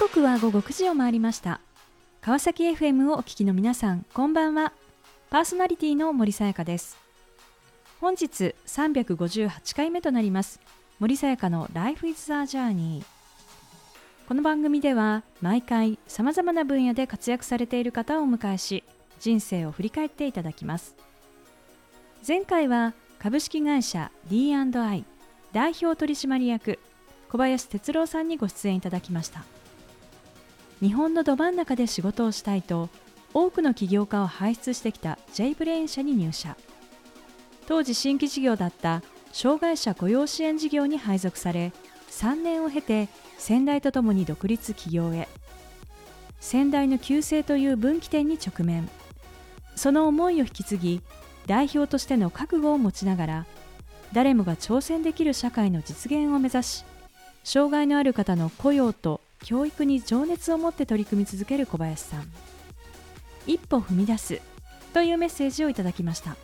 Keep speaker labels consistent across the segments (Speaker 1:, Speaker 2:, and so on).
Speaker 1: 刻は午後9時を回りました。川崎 FM をお聞きの皆さんこんばんは。パーソナリティの森さやかです。本日358回目となります森さやかの Life is a Journey この番組では毎回さまざまな分野で活躍されている方をお迎えし人生を振り返っていただきます。前回は株式会社 D&I 代表取締役小林哲郎さんにご出演いただきました。日本のど真ん中で仕事をしたいと多くの起業家を輩出してきた J ブレイン社に入社。当時新規事業だった障害者雇用支援事業に配属され3年を経て先代とともに独立起業へ。先代の旧姓という分岐点に直面。その思いを引き継ぎ代表としての覚悟を持ちながら誰もが挑戦できる社会の実現を目指し障害のある方の雇用と教育に情熱を持って取り組み続ける小林さん。一歩踏み出すというメッセージをいただきました。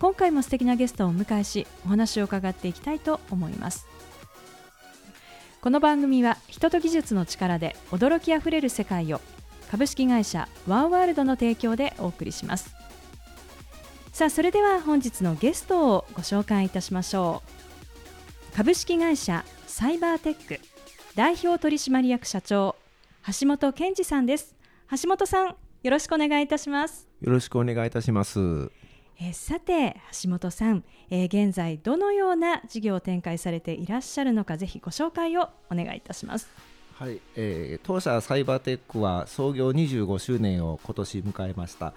Speaker 1: 今回も素敵なゲストをお迎えしお話を伺っていきたいと思います。この番組は人と技術の力で驚きあふれる世界を株式会社ワンワールドの提供でお送りします。さあそれでは本日のゲストをご紹介いたしましょう。株式会社サイバーテック。代表取締役社長橋本健二さんです。橋本さんよろしくお願いいたします。
Speaker 2: よろしくお願いいたします。
Speaker 1: えー、さて橋本さん、えー、現在どのような事業を展開されていらっしゃるのかぜひご紹介をお願いいたします。
Speaker 2: はい、えー、当社サイバーテックは創業25周年を今年迎えました。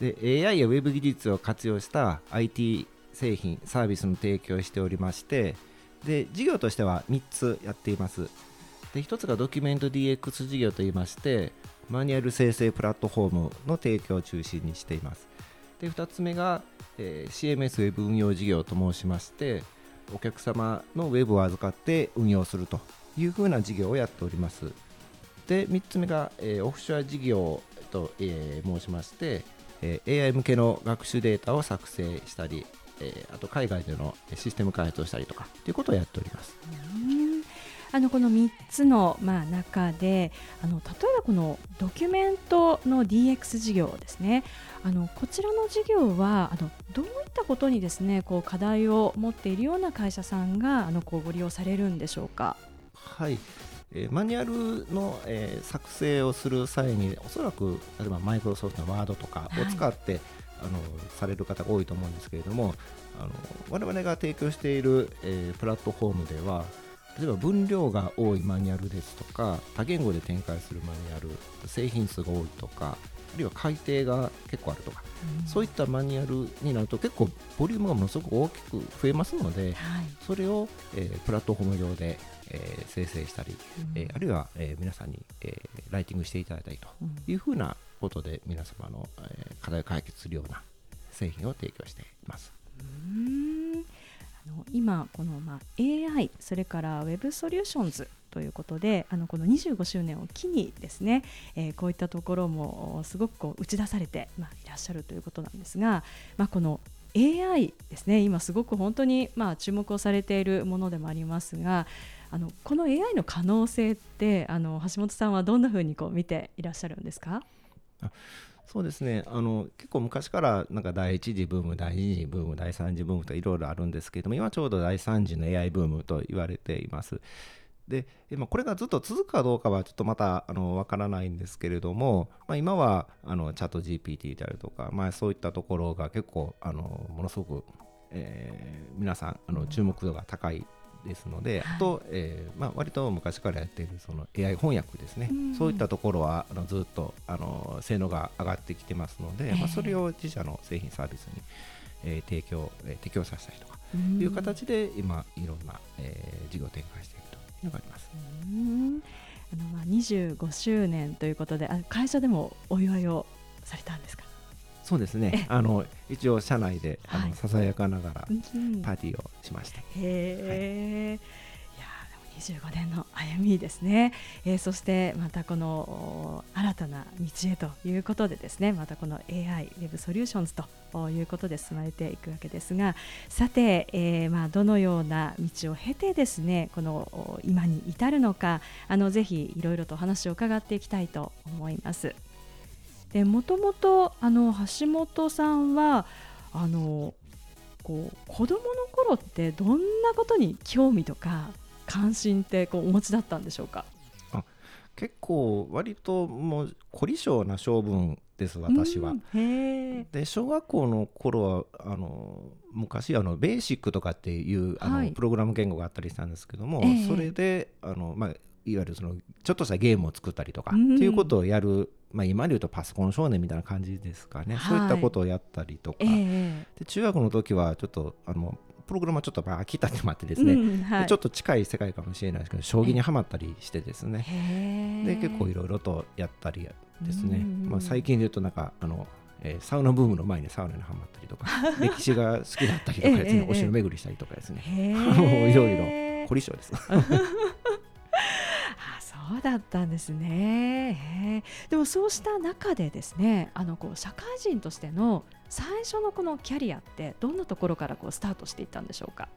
Speaker 2: で AI や Web 技術を活用した IT 製品サービスの提供をしておりましてで事業としては3つやっています。で1つがドキュメント DX 事業といいましてマニュアル生成プラットフォームの提供を中心にしています。で2つ目が、えー、CMS ウェブ運用事業と申しましてお客様のウェブを預かって運用するというふうな事業をやっております。で3つ目が、えー、オフショア事業と、えー、申しまして、え、AI 向けの学習データを作成したりえー、あと海外でのシステム開発をしたりとかということをやっております。
Speaker 1: あのこの3つの、まあ、中であの例えばこのドキュメントの DX 事業ですねあのこちらの事業はあのどういったことにですねこう課題を持っているような会社さんがあのこうご利用されるんでしょうか？
Speaker 2: はいえー、マニュアルの、えー、作成をする際におそらく例えばマイクロソフトのワードとかを使って、はいあのされる方が多いと思うんですけれどもあの我々が提供している、えー、プラットフォームでは例えば分量が多いマニュアルですとか多言語で展開するマニュアル製品数が多いとかあるいは改定が結構あるとか、うん、そういったマニュアルになると結構ボリュームがものすごく大きく増えますので、はい、それを、えー、プラットフォーム上で、えー、生成したり、うん、えー、あるいは、え皆さんに、えライティングしていただいたりというふうなことで皆様の、え課題を解決するような製品を提供しています。
Speaker 1: うんあの今この、ま、AI それから Web ソリューションズということであのこの25周年を機にですね、えー、こういったところもすごくこう打ち出されて、まあ、いらっしゃるということなんですが、まあ、この AI ですね今すごく本当にまあ注目をされているものでもありますがあのこの AI の可能性ってあの橋本さんはどんなふうにこう見ていらっしゃるんですか？
Speaker 2: そうですねあの結構昔からなんか第1次ブーム第2次ブーム第3次ブームといろいろあるんですけども今ちょうど第3次の AI ブームと言われています。で今これがずっと続くかどうかはちょっとまたあの分からないんですけれども、まあ、今はあのチャット GPT であるとか、まあ、そういったところが結構あのものすごく、えー、皆さんあの注目度が高いですので、はい、あと、えーまあ、割と昔からやっているその AI 翻訳ですね、うん、そういったところはあのずっとあの性能が上がってきてますので、えー、まあ、それを自社の製品サービスに、えー、提供、えー、提供させたりとかいう形で今いろんな、えー、事業を展開しているというのがあります。
Speaker 1: うん。あのまあ25周年ということであ会社でもお祝いをされたんですか？
Speaker 2: そうですね。あの一応社内で、あのささやかながらパーティーをしました、へ
Speaker 1: え、はい、いや25年の歩みですね、えー、そしてまたこの新たな道へということでですねまたこの AI ウェブソリューションズということで進まれていくわけですがさて、えー、まあどのような道を経てですねこの今に至るのかあのぜひいろいろと話を伺っていきたいと思います。でもともとあの橋本さんはあのこう子供の頃ってどんなことに興味とか関心ってこうお持ちだったんでしょうか？
Speaker 2: 結構割ともう凝り性な性分です私は。で小学校の頃はあの昔あのベーシックとかっていうあの、はい、プログラム言語があったりしたんですけども、えー、それであの、まあ、いわゆるそのちょっとしたゲームを作ったりとかっていうことをやる、まあ、今で言うとパソコン少年みたいな感じですかね、はい、そういったことをやったりとか、えー、で中学の時はちょっとあのプログラムはちょっと飽きたってもあってですね、うんはい、ちょっと近い世界かもしれないですけど将棋にはまったりしてですね。で結構いろいろとやったりですね、まあ、最近で言うとなんかあのえー、サウナブームの前にサウナにはまったりとか 歴史が好きだったりとかですね、お城巡りしたりとかですね。いろいろ凝り性です
Speaker 1: そうだったんですね。でもそうした中でですねあのこう社会人としての最初のこのキャリアってどんなところからこうスタートしていったんでしょうか？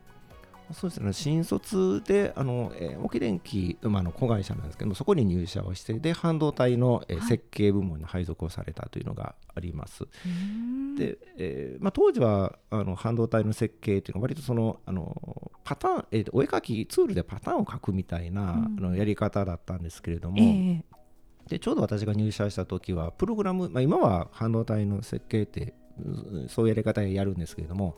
Speaker 2: そうですね。新卒であの、えー、沖電機馬の子会社なんですけどもそこに入社をしてで半導体の、えー、設計部門に配属をされたというのがあります。で、えーまあ、当時はあの半導体の設計というのは割とそのあのパターン、えー、お絵描きツールでパターンを描くみたいな、うん、あのやり方だったんですけれども、えー、でちょうど私が入社した時はプログラム、まあ、今は半導体の設計ってそういうやり方でやるんですけれども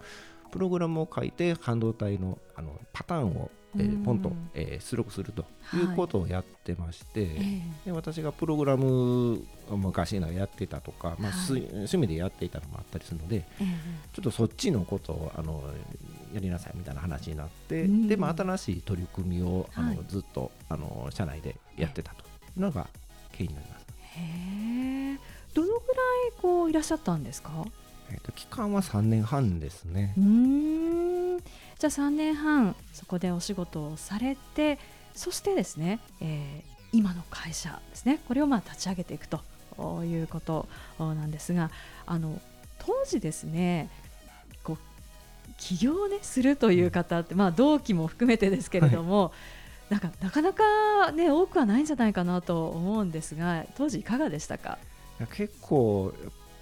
Speaker 2: プログラムを書いて半導体のあのパターンを、えー、ポンと、えー、出力するということをやってまして、はい、で私がプログラムを昔のやってたとか、まあ、はい、趣味でやっていたのもあったりするので、えー、ちょっとそっちのことをあのやりなさいみたいな話になって、でまあ、新しい取り組みをあの、はい、ずっとあの社内でやってたというのが経緯になります。
Speaker 1: へどのぐらいこういらっしゃったんですか？
Speaker 2: えーと、期間は3年半ですね。
Speaker 1: うん。じゃあ3年半そこでお仕事をされてそしてですね、えー、今の会社ですね。これをまあ立ち上げていくということなんですがあの当時ですねこう起業を、ね、するという方って、まあ、同期も含めてですけれども、はい、なんかなかなか、ね、多くはないんじゃないかなと思うんですが当時いかがでしたか？
Speaker 2: 結構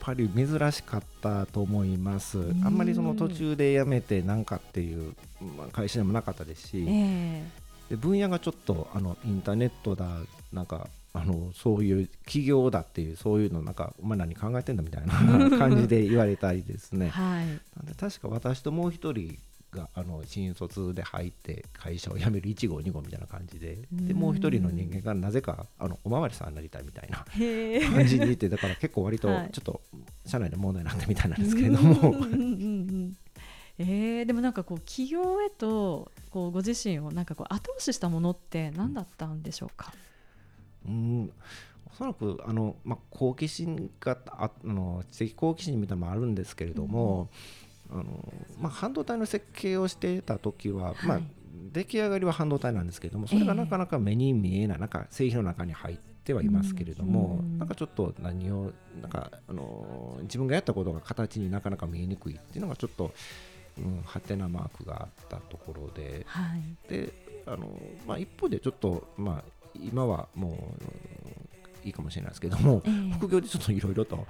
Speaker 2: ぱり珍しかったと思います。あんまりその途中で辞めてなんかっていう、まあ、会社でもなかったですし、えー、で分野がちょっとあのインターネットだなんかあのそういう企業だっていうそういうのなんかお前何考えてんだみたいな 感じで言われたりですね。はい、なんで確か私ともう一人があの新卒で入って会社を辞める1号2号みたいな感じででもう一人の人間がなぜかあのおまわりさんになりたいみたいな感じにいてだから結構割とちょっと社内で問題になったみたいなんですけれども。
Speaker 1: えー、でもなんかこう企業へとこうご自身をなんかこう後押ししたものって何だったんでしょうか、
Speaker 2: うん、おそらくあの、まあ、好奇心があの知的好奇心みたいなのもあるんですけれども、うんあのまあ、半導体の設計をしていた時は、はい、まあ、出来上がりは半導体なんですけれどもそれがなかなか目に見えないなんか製品の中に入ってはいますけれども、うん、なんかちょっと何をなんかあの自分がやったことが形になかなか見えにくいっていうのがちょっと、うん、はてなマークがあったところで、はい、であのまあ、一方でちょっと、まあ、今はもういいかもしれないですけども、えー、副業でちょっといろいろと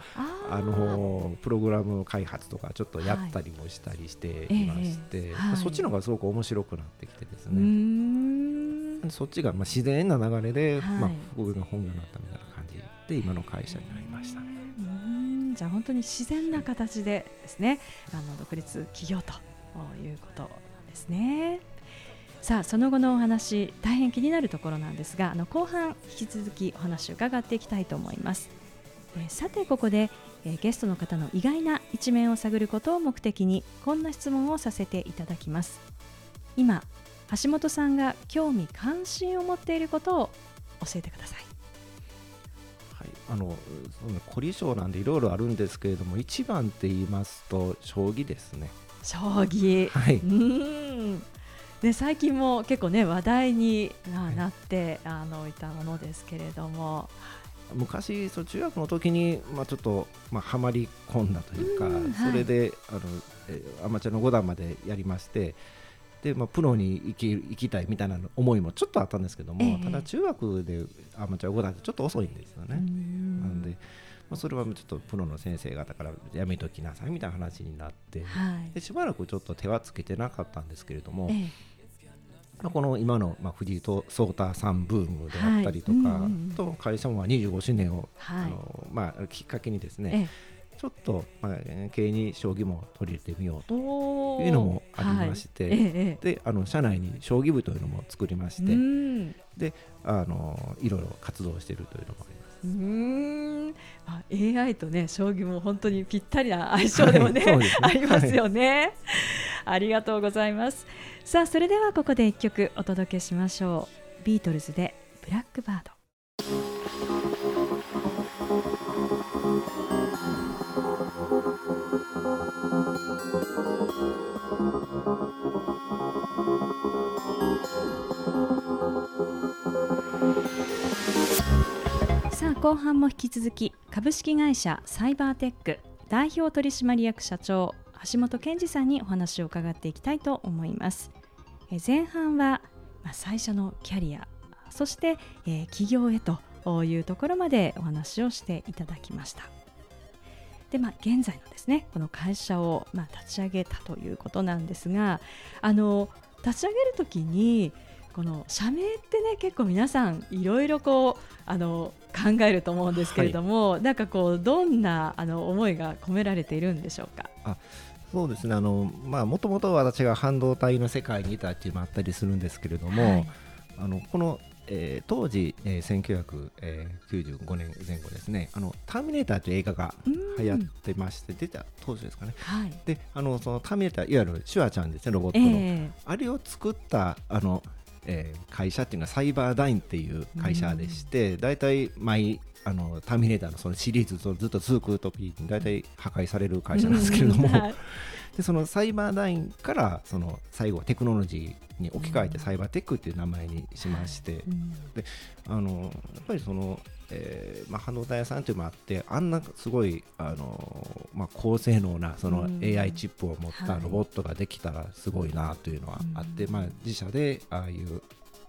Speaker 2: あのプログラム開発とかちょっとやったりもしたりしていまして、はいえーはい、そっちの方がすごく面白くなってきてですね。そっちがまあ自然な流れで、はい、まあ、副業が本業になったみたいな感じで今の会社になりましたね。
Speaker 1: じゃあ本当に自然な形でですねあの独立企業ということなんですね。さあその後のお話大変気になるところなんですがあの後半引き続きお話を伺っていきたいと思います、えー、さてここで、えー、ゲストの方の意外な一面を探ることを目的にこんな質問をさせていただきます。今橋本さんが興味関心を持っていることを教えてください。
Speaker 2: はい、あの凝り性なんでいろいろあるんですけれども一番って言いますと将棋ですね。
Speaker 1: 将棋。
Speaker 2: はい
Speaker 1: ね、最近も結構ね話題になってあのいたものですけれども。
Speaker 2: 昔その中学の時にまあちょっとまあはまり込んだというか、はい、それであの、えアマチュアの5段までやりましてで、まあ、プロに行き行きたいみたいな思いもちょっとあったんですけども、えー、ただ中学でアマチュア5段ってちょっと遅いんですよね。なんでまあ、それはちょっとプロの先生方からやめときなさいみたいな話になって、はい、でしばらくちょっと手はつけてなかったんですけれども、えーまあ、この今の、まあ、藤井と颯太さんブームであったりとか、はいうん、と会社もまあ25周年を、はい、あのまあ、きっかけにですね、ちょっと、まあ、経営に将棋も取り入れてみようというのもありまして、はい。ええ、であの社内に将棋部というのも作りまして、であのいろいろ活動しているというのもあります。うん。
Speaker 1: あ AI とね将棋も本当にぴったりな相性でもねはい。ね、ありますよね、はい、ありがとうございます。さあそれではここで一曲お届けしましょう。ビートルズでブラックバード後半も引き続き株式会社サイバーテック代表取締役社長橋本健二さんにお話を伺っていきたいと思います。え前半は、まあ、最初のキャリアそして、えー、企業へというところまでお話をしていただきました。でまあ、現在のですねこの会社を、まあ、立ち上げたということなんですがあの立ち上げるときにこの社名ってね結構皆さんいろいろこうあの考えると思うんですけれども、はい、なんかこうどんなあの思いが込められているんでしょうか？
Speaker 2: あそうですね。あのまあもともと私が半導体の世界にいたっていうのもあったりするんですけれども、はい、あのこのえー、当時、えー、1995年前後ですね「あのターミネーター」という映画が流行ってまして出た当時ですかね、はい、であのそのターミネーターいわゆるシュワちゃんですねロボットの、えー、あれを作ったあのえー、会社っていうのはサイバーダインっていう会社でして、大体毎あのターミネーターのそのシリーズとずっと続く時に大体破壊される会社なんですけれども、でそのサイバーダインからその最後テクノロジーに置き換えてサイバーテックっていう名前にしまして、であのやっぱりそのえーまあ、半導体屋さんというのもあってあんなすごいあの、まあ、高性能なその AI チップを持ったロボットができたらすごいなというのはあって、まあ、自社でああいう、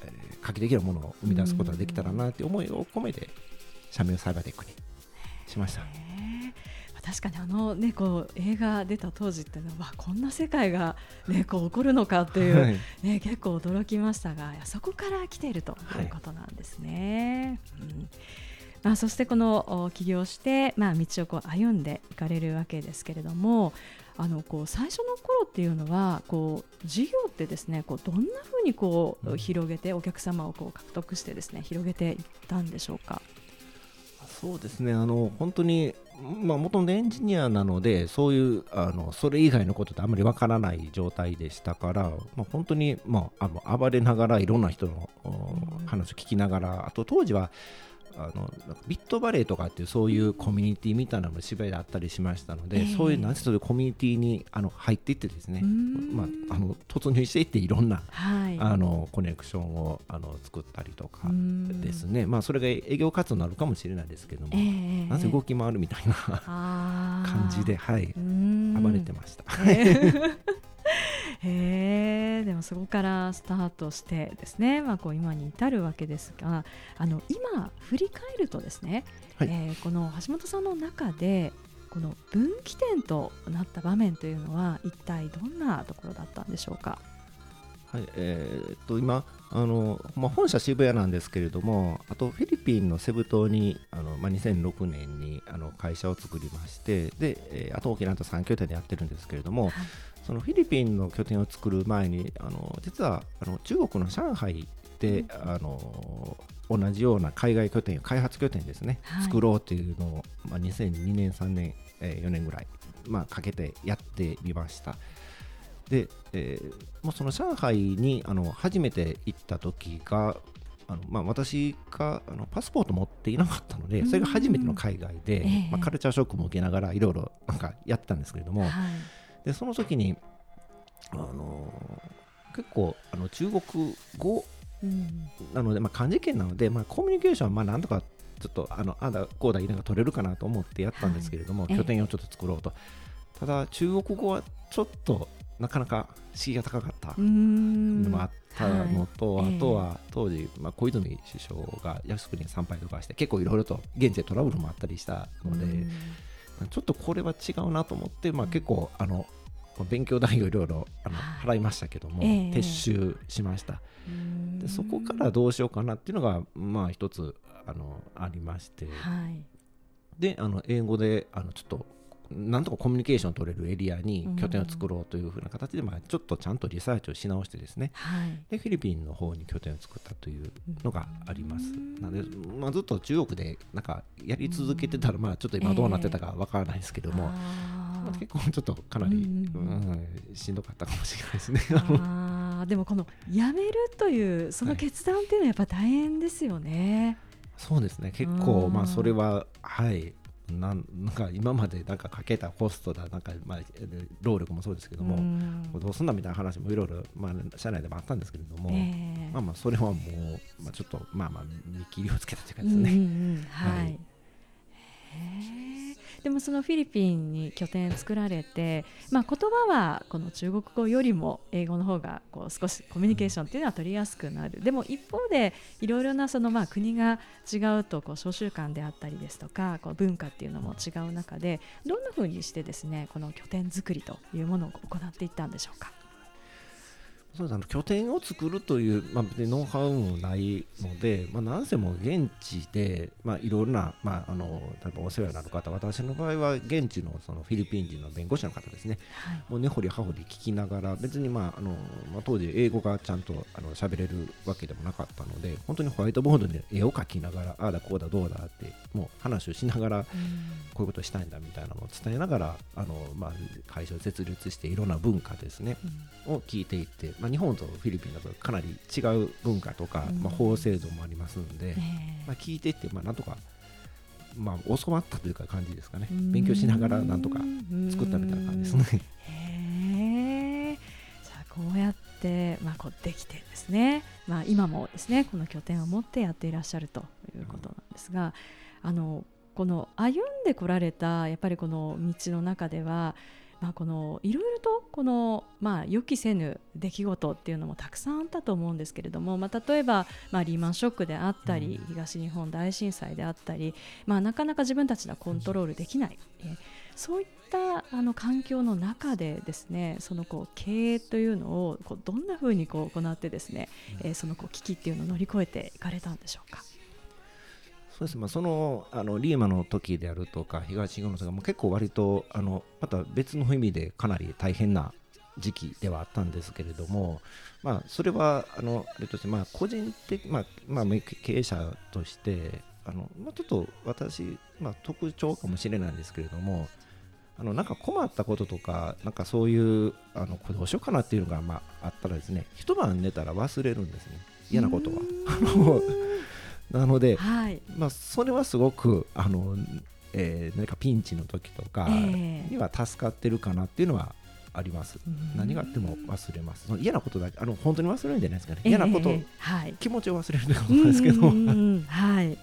Speaker 2: えー、画期的なものを生み出すことができたらなという思いを込めて社名をサイバーテックにしました。
Speaker 1: 確かにあの、ね、こう映画出た当時っていうのはこんな世界が、ね、こう起こるのかっていう、はい、ね、結構驚きましたがそこから来ているということなんですね。はい、うんまあ、そしてこの起業して、まあ、道をこう歩んでいかれるわけですけれどもあのこう最初の頃っていうのはこう事業ってですねこうどんなふうにこう広げてお客様をこう獲得してですね広げていったんでしょうか？
Speaker 2: そうですね。あの本当にまあ、元のエンジニアなのでそういうあのそれ以外のことってあんまりわからない状態でしたから、まあ、本当に、まあ、あの暴れながらいろんな人の話を聞きながらあと当時はあのビットバレーとかっていうそういうコミュニティみたいなのも芝居であったりしましたので、えー、そういうなんそういうコミュニティにあの入っていってですね、まあ、あの突入していっていろんな、はい、あのコネクションをあの作ったりとかですね、まあ、それが営業活動になるかもしれないですけども、えー、なぜ動き回るみたいな感じで、はい、暴れてました。えー
Speaker 1: へえでもそこからスタートしてですね、まあ、こう今に至るわけですがあの今振り返るとですね、はい、えー、この橋本さんの中でこの分岐点となった場面というのは一体どんなところだったんでしょうか？
Speaker 2: はいえー、っと今あの、まあ、本社渋谷なんですけれどもあとフィリピンのセブ島にあの、まあ、2006年にあの会社を作りましてで、えー、あと沖縄と3拠点でやってるんですけれども、はい、そのフィリピンの拠点を作る前にあの実はあの中国の上海で、あの同じような海外拠点開発拠点ですね、はい、作ろうというのを、まあ、2002年3年、えー、4年ぐらい、まあ、かけてやってみました。で、えー、もうその上海にあの初めて行った時があのまあ、私があのパスポート持っていなかったのでそれが初めての海外で、まあ、カルチャーショックも受けながらいろいろなんかやったんですけれども、はいでその時にあの結構あの中国語
Speaker 1: うん。
Speaker 2: なので、まあ、漢字圏なので、まあ、コミュニケーションはまあなんとかちょっとあのあだこうだ言いながら取れるかなと思ってやったんですけれども、拠点をちょっと作ろうと。ただ中国語はちょっとなかなか敷居が高かったのもあったのと、
Speaker 1: はい。
Speaker 2: あとは当時、まあ、小泉首相が靖国に参拝とかして結構いろいろと現地でトラブルもあったりしたので、
Speaker 1: うん
Speaker 2: ちょっとこれは違うなと思って、まあ、結構あの勉強代をいろいろあの
Speaker 1: はい。
Speaker 2: 払いましたけども、
Speaker 1: ええ。
Speaker 2: 撤収しました。
Speaker 1: うん。
Speaker 2: でそこからどうしようかなっていうのがまあ一つあのありまして。
Speaker 1: はい。
Speaker 2: であの英語であのちょっとなんとかコミュニケーション取れるエリアに拠点を作ろうというふうな形で、まあ、ちょっとちゃんとリサーチをし直してですね。
Speaker 1: はい。
Speaker 2: でフィリピンの方に拠点を作ったというのがあります。
Speaker 1: うん。
Speaker 2: なので、まあ、ずっと中国でなんかやり続けてたらまあちょっと今どうなってたかわからないですけども、
Speaker 1: あ
Speaker 2: まあ
Speaker 1: ー
Speaker 2: 結構ちょっとかなり、
Speaker 1: うん
Speaker 2: しんどかったかもしれないですね。
Speaker 1: あー。でもこの辞めるというその決断っていうのはやっぱ大変ですよね。
Speaker 2: そうですね。結構
Speaker 1: うん。
Speaker 2: まあそれははいなんなんか今までなんかかけたコストだなんかまあえー労力もそうですけども、
Speaker 1: うん。
Speaker 2: どうすんだみたいな話もいろいろまあ社内でもあったんですけれども、
Speaker 1: ええ。
Speaker 2: まあまあそれはもう、まあ、ちょっとまあまあ見切りをつけたというかです
Speaker 1: うんうん
Speaker 2: ね、
Speaker 1: うん。はい、
Speaker 2: はい
Speaker 1: でもそのフィリピンに拠点作られて、まあ、言葉はこの中国語よりも英語の方がこう少しコミュニケーションっていうのは取りやすくなるでも一方でいろいろなそのまあ国が違うとこう召集官であったりですとかこう文化っていうのも違う中でどんなふうにしてですねこの拠点作りというものを行っていったんでしょうか？
Speaker 2: そうですあの拠点を作るという、まあ、別にノウハウもないので、まあ、なんせも現地で、まあ、いろいろな、まあ、あの例えばお世話になる方私の場合は現地のそのフィリピン人の弁護士の方ですね。
Speaker 1: はい。
Speaker 2: もう根掘り葉掘り聞きながら別に、まああのまあ、当時英語がちゃんとあの喋れるわけでもなかったので本当にホワイトボードに絵を描きながらああだこうだどうだってもう話をしながらこういうことしたいんだみたいなのを伝えながらあの、まあ、会社を設立していろんな文化ですね
Speaker 1: うん。
Speaker 2: を聞いていって、まあ、日本とフィリピンだとかなり違う文化とか、
Speaker 1: うん
Speaker 2: まあ、法制度もありますんで、
Speaker 1: ええ
Speaker 2: まあ、聞いていって、まあ、なんとか、まあ、教わったというか感じですかね
Speaker 1: うん
Speaker 2: 勉強しながらなんとか作ったみたいな感じですね。
Speaker 1: へえ。じゃあこうやってまあこうできてですね。まあ今もですねこの拠点を持ってやっていらっしゃるということなんですが、あのこの歩んでこられたやっぱりこの道の中では。まあ、このいろいろとこの、まあ、予期せぬ出来事っていうのもたくさんあったと思うんですけれども、まあ、例えば、まあ、リーマンショックであったり、東日本大震災であったり、まあ、なかなか自分たちではコントロールできない、えーそういったあの環境の中でですねそのこう経営というのをこうどんなふうにこう行ってですね、えーそのこう危機っていうのを乗り越えていかれたんでしょうか？
Speaker 2: そうですまあ、そのあのリーマの時であるとか東日本の時も結構割とあのまた別の意味でかなり大変な時期ではあったんですけれども、まあ、それはあのあれとして、まあ、個人的、まあまあ、経営者としてあの、まあ、ちょっと私、まあ、特徴かもしれないんですけれどもあのなんか困ったこととかなんかそういうあのこれどうしようかなっていうのが、まあ、あったらですね一晩寝たら忘れるんですね。嫌なことは。なので、
Speaker 1: はい、
Speaker 2: まあ、それはすごくあの、えー何かピンチの時とか
Speaker 1: ええ
Speaker 2: には助かってるかなっていうのはあります。何があっても忘れます。その嫌なことだけあの本当に忘れるんじゃないですかね。嫌なこと、
Speaker 1: ええはい、
Speaker 2: 気持ちを忘れるということですけど、
Speaker 1: うんうんうんはい。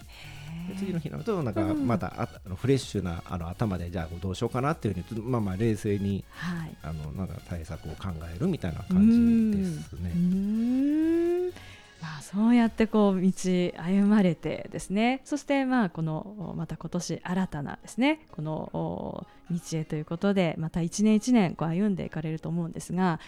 Speaker 2: 次の日になるとなんか
Speaker 1: うん
Speaker 2: またああのフレッシュなあの頭でじゃあどうしようかなっていうふうにまあまあ冷静に
Speaker 1: はい。
Speaker 2: あのなんか対策を考えるみたいな感じですね。
Speaker 1: まあ、そうやってこう道歩まれてですねそしてまあこのまた今年新たなですねこの道へということでまた一年一年こう歩んでいかれると思うんですが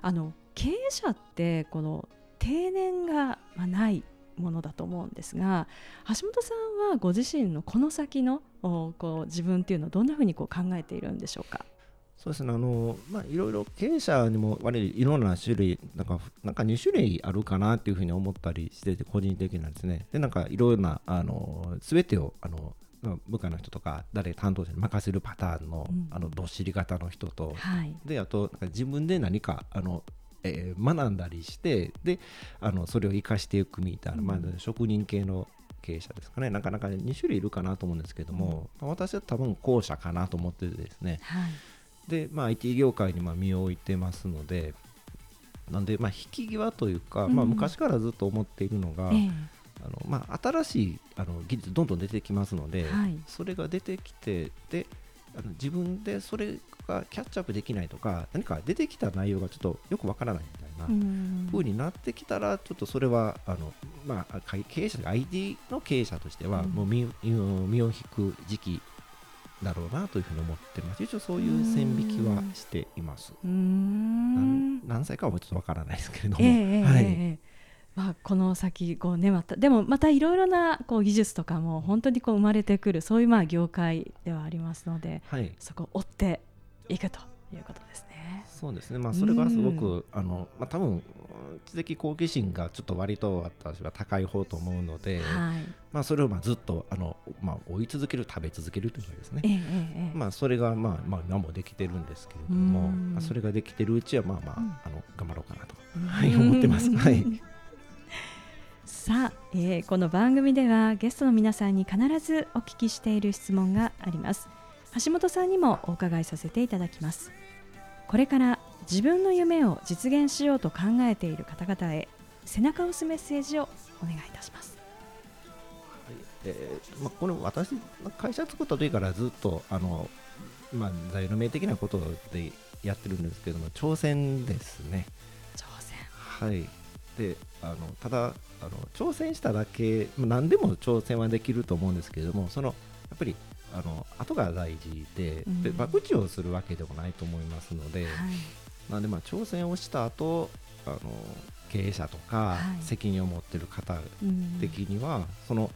Speaker 1: あの経営者ってこの定年がまないものだと思うんですが橋本さんはご自身のこの先のこう自分っていうのをどんなふうにこう考えているんでしょうか？
Speaker 2: そうですね、あのまあ、いろいろ経営者にも割りいろんな種類なんか、なんか2種類あるかなっていうふうに思ったりしてて、個人的なんですね。で、なんかいろんな、あの全てをあの、まあ部下の人とか、誰担当者に任せるパターンの,、
Speaker 1: うん。
Speaker 2: あのどっしり型の人と、
Speaker 1: はい、
Speaker 2: であと自分で何かあの、えー学んだりしてであのそれを生かしていくみたいな、
Speaker 1: うん。
Speaker 2: まあ、職人系の経営者ですかね。なかなか2種類いるかなと思うんですけども、まあ私は多分後者かなと思っててですね。
Speaker 1: はい
Speaker 2: で、まあ、IT 業界にまあ身を置いてますのでなんで、まあ、引き際というか、
Speaker 1: うん
Speaker 2: まあ、昔からずっと思っているのが、
Speaker 1: ええ。
Speaker 2: あのまあ、新しいあの技術どんどん出てきますので、
Speaker 1: はい。
Speaker 2: それが出てきてであの自分でそれがキャッチアップできないとか何か出てきた内容がちょっとよくわからないみたいな
Speaker 1: うん。
Speaker 2: 風になってきたらちょっとそれはあの、まあ、か経営者 IT の経営者としては
Speaker 1: うん。
Speaker 2: もう身,、身を引く時期だろうなというふうに思ってます。一応そういう線引きはしています。何歳かはちょっとわからないですけれども、
Speaker 1: ええええ
Speaker 2: はい。
Speaker 1: ええ。まあ、この先こう、ね、またでもまたいろいろなこう技術とかも本当にこう生まれてくるそういうまあ業界ではありますので
Speaker 2: はい、
Speaker 1: そこを追っていくということですね。
Speaker 2: そうですね、まあ、それがすご
Speaker 1: う
Speaker 2: く、あのまあ、多分知的好奇心がちょっと割と私は高い方と思うので、
Speaker 1: はい。
Speaker 2: まあ、それをまあずっとあの、まあ、追い続ける、食べ続けるというかですね
Speaker 1: え、ええ
Speaker 2: まあ、それが、まあまあ、今もできてるんですけれども、
Speaker 1: うん。
Speaker 2: まあ、それができてるうちは、まあまあ、
Speaker 1: うん。
Speaker 2: あの頑張ろうかなと、
Speaker 1: うん。
Speaker 2: はい、思ってます。はい、
Speaker 1: さあ、えーこの番組ではゲストの皆さんに必ずお聞きしている質問があります。橋本さんにもお伺いさせていただきますこれから自分の夢を実現しようと考えている方々へ背中を押すメッセージをお願いいたします。
Speaker 2: えーまあ、これ私会社作った時からずっとあの、まあ、座右の銘的なことでやってるんですけども挑戦ですね。
Speaker 1: 挑戦。
Speaker 2: はい、であのただあの挑戦しただけまあ何でも挑戦はできると思うんですけれどもそのやっぱりあの後が大事で,、
Speaker 1: うん。
Speaker 2: で博打をするわけでもないと思いますので、
Speaker 1: はい。
Speaker 2: なんでまあ挑戦をした後あの経営者とか
Speaker 1: はい。
Speaker 2: 責任を持っている方
Speaker 1: うん。
Speaker 2: 的には、その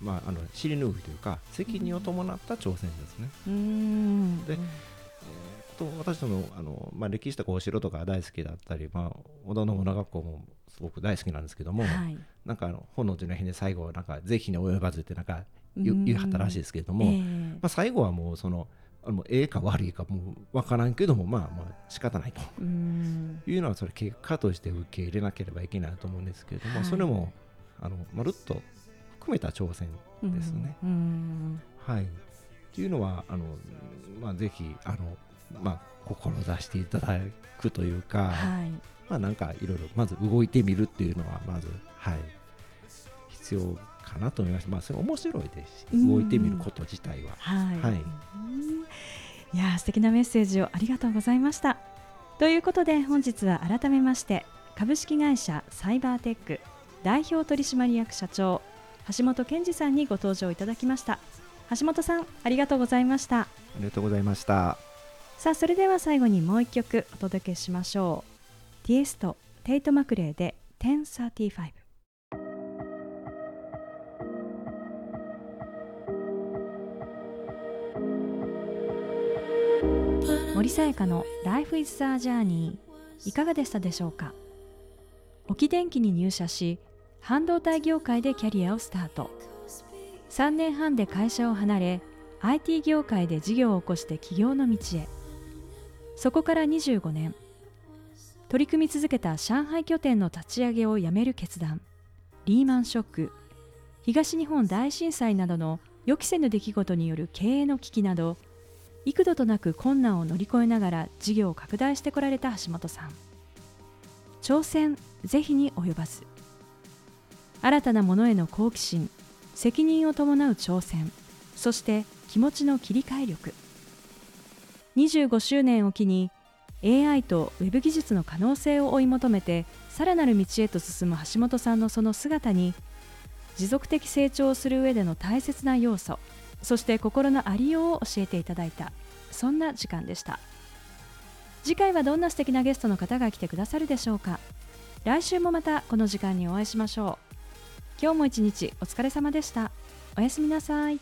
Speaker 2: まあ、あの尻拭いというか責任を伴った挑戦ですね。
Speaker 1: うーん。
Speaker 2: でえーと私どもあの、まあ、歴史とかお城とか大好きだったり、まあ、織田信長学校もすごく大好きなんですけども、
Speaker 1: はい。
Speaker 2: なんかあの本能寺の変で最後なんか是非に及ばずってなんかいはったらしいですけれども、
Speaker 1: ええ。
Speaker 2: まあ、最後はもうそのあのええか悪いかもう分からんけどもまあまあ仕方ないと。
Speaker 1: うん。
Speaker 2: いうのはそれ結果として受け入れなければいけないと思うんですけれども、
Speaker 1: はい。
Speaker 2: それもあのまるっと含めた挑戦ですね。
Speaker 1: うん
Speaker 2: はい、っていうのはあの、まあ、ぜひあの、まあ、志していただくというか、
Speaker 1: はい。
Speaker 2: まあ、なんかいろいろまず動いてみるっていうのはまず、はい、必要かなと思います。まあ、それ面白いですし
Speaker 1: うん。
Speaker 2: 動いてみること自体は。
Speaker 1: はい、
Speaker 2: はい。
Speaker 1: うん。いやー素敵なメッセージをありがとうございました。ということで本日は改めまして株式会社サイバーテック代表取締役社長橋本健二さんにご登場いただきました。橋本さんありがとうございました。
Speaker 2: ありがとうございました。
Speaker 1: さあそれでは最後にもう一曲お届けしましょう。ティエストテイト・マクレーで1035森さやかの Life is a Journey いかがでしたでしょうか？沖電機に入社し半導体業界でキャリアをスタート。3年半で会社を離れ IT 業界で事業を起こして起業の道へ。そこから25年。取り組み続けた上海拠点の立ち上げをやめる決断。リーマンショック。東日本大震災などの予期せぬ出来事による経営の危機など幾度となく困難を乗り越えながら事業を拡大してこられた橋本さん。挑戦是非に及ばず。新たなものへの好奇心責任を伴う挑戦そして気持ちの切り替え力。25周年を機に AI と Web 技術の可能性を追い求めてさらなる道へと進む橋本さんのその姿に持続的成長をする上での大切な要素そして心のありようを教えていただいた。そんな時間でした。次回はどんな素敵なゲストの方が来てくださるでしょうか。来週もまたこの時間にお会いしましょう。今日も一日お疲れ様でした。おやすみなさい。